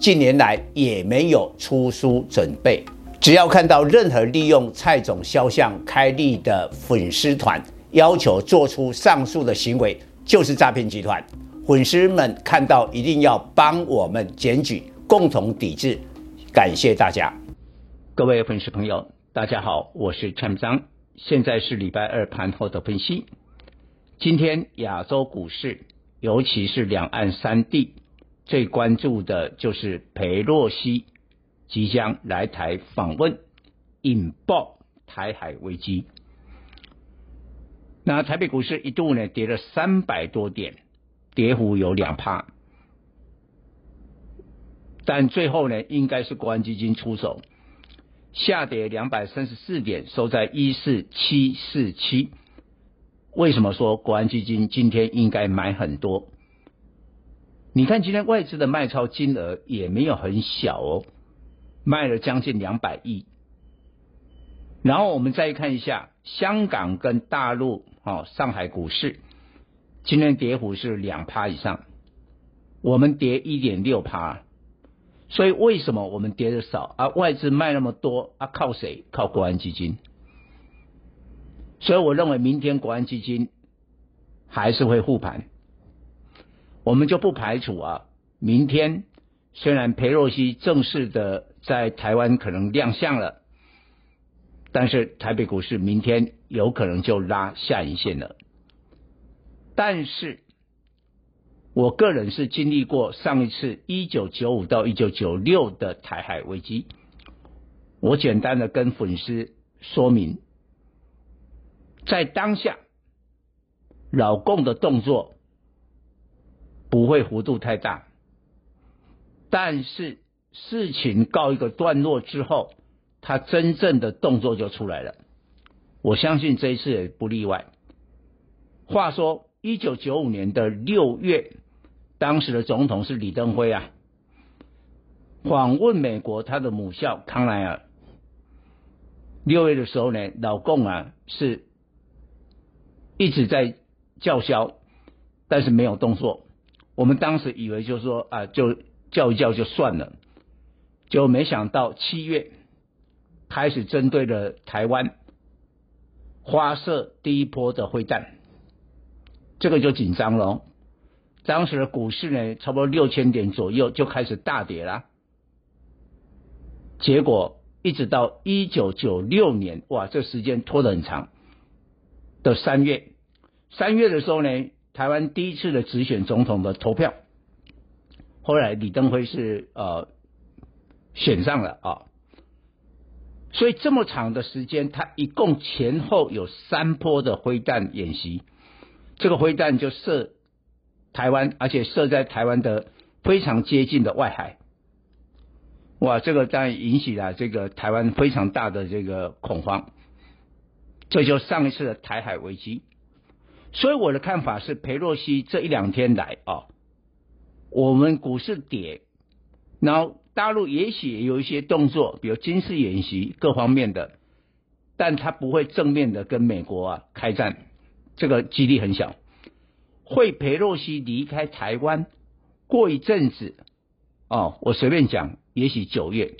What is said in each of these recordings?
近年来也没有出书准备。只要看到任何利用蔡总肖像开立的粉丝团，要求做出上述的行为，就是诈骗集团。粉丝们看到一定要帮我们检举，共同抵制。感谢大家，各位粉丝朋友。大家好，我是蔡明彰，现在是礼拜二盘后的分析。今天亚洲股市，尤其是两岸三地，最关注的就是裴洛西即将来台访问，引爆台海危机。那台北股市一度呢跌了三百多点，跌幅有两趴，但最后呢，应该是国安基金出手。下跌两百三十四点，收在一四七四七。为什么说国安基金今天应该买很多？你看今天外资的卖超金额也没有很小哦，卖了将近两百亿。然后我们再看一下香港跟大陆哦，上海股市今天跌幅是两趴以上，我们跌一点六趴。所以为什么我们跌的少啊？外资卖那么多啊？靠谁？靠国安基金。所以我认为明天国安基金还是会护盘。我们就不排除啊，明天虽然裴洛西正式的在台湾可能亮相了，但是台北股市明天有可能就拉下影线了。但是。我个人是经历过上一次一九九五到一九九六的台海危机，我简单的跟粉丝说明，在当下，老共的动作不会幅度太大，但是事情告一个段落之后，他真正的动作就出来了。我相信这一次也不例外。话说一九九五年的六月。当时的总统是李登辉啊，访问美国他的母校康奈尔。六月的时候呢，老共啊是一直在叫嚣，但是没有动作。我们当时以为就是说啊，就叫一叫就算了，就没想到七月开始针对了台湾发射第一波的会弹，这个就紧张了。当时的股市呢，差不多六千点左右就开始大跌了。结果一直到一九九六年，哇，这时间拖得很长。的三月，三月的时候呢，台湾第一次的直选总统的投票，后来李登辉是呃选上了啊。所以这么长的时间，他一共前后有三波的飞弹演习，这个飞弹就射。台湾，而且设在台湾的非常接近的外海，哇，这个当然引起了这个台湾非常大的这个恐慌，这就上一次的台海危机。所以我的看法是，裴洛西这一两天来啊，我们股市跌，然后大陆也许有一些动作，比如军事演习各方面的，但他不会正面的跟美国啊开战，这个几率很小。会裴洛西离开台湾，过一阵子，哦，我随便讲，也许九月，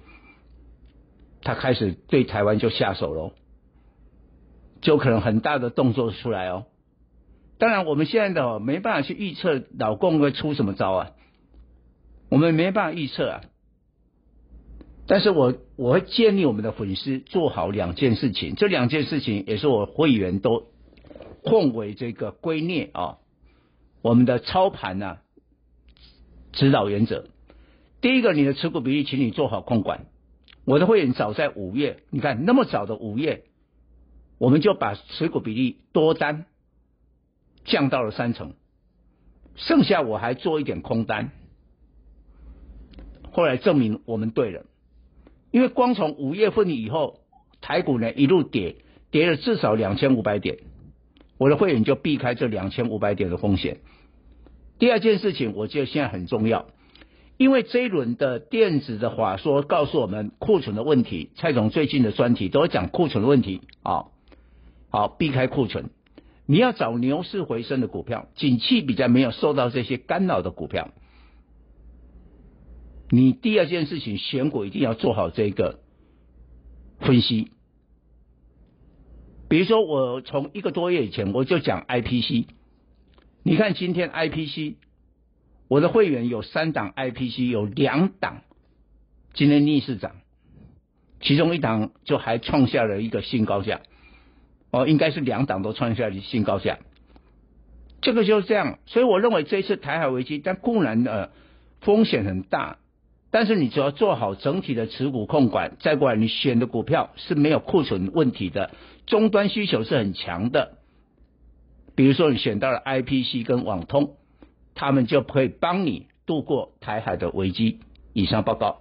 他开始对台湾就下手喽，就可能很大的动作出来哦。当然，我们现在的没办法去预测老共会出什么招啊，我们没办法预测啊。但是我我会建议我们的粉丝做好两件事情，这两件事情也是我会员都奉为这个圭臬啊。我们的操盘呢，指导原则，第一个，你的持股比例，请你做好控管。我的会员早在五月，你看那么早的五月，我们就把持股比例多单降到了三成，剩下我还做一点空单。后来证明我们对了，因为光从五月份以后，台股呢一路跌，跌了至少两千五百点，我的会员就避开这两千五百点的风险。第二件事情，我觉得现在很重要，因为这一轮的电子的话说告诉我们库存的问题，蔡总最近的专题都讲库存的问题啊，好，避开库存，你要找牛市回升的股票，景气比较没有受到这些干扰的股票，你第二件事情选股一定要做好这个分析，比如说我从一个多月以前我就讲 IPC。你看今天 IPC，我的会员有三档 IPC，有两档今天逆势涨，其中一档就还创下了一个新高价，哦，应该是两档都创下了新高价，这个就是这样。所以我认为这一次台海危机，但固然的风险很大，但是你只要做好整体的持股控管，再过来你选的股票是没有库存问题的，终端需求是很强的。比如说，你选到了 IPC 跟网通，他们就可以帮你度过台海的危机。以上报告。